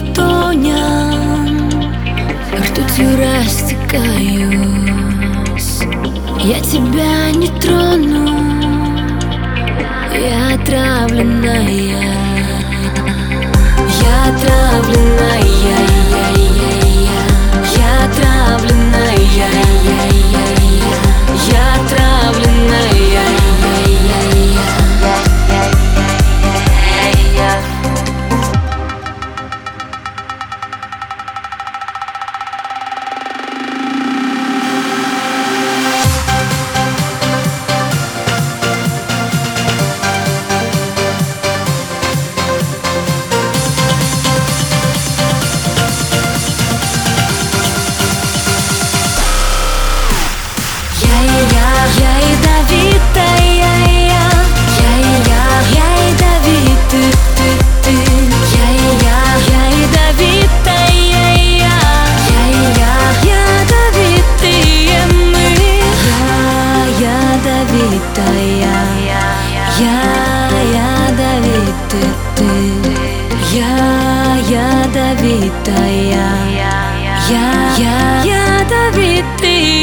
ладоням Ртутью растекаюсь? Я тебя не трону. Я отравленная ядовитая Я ядовитый ты. Я я, ядовитая. Я, я я, Давид, ты.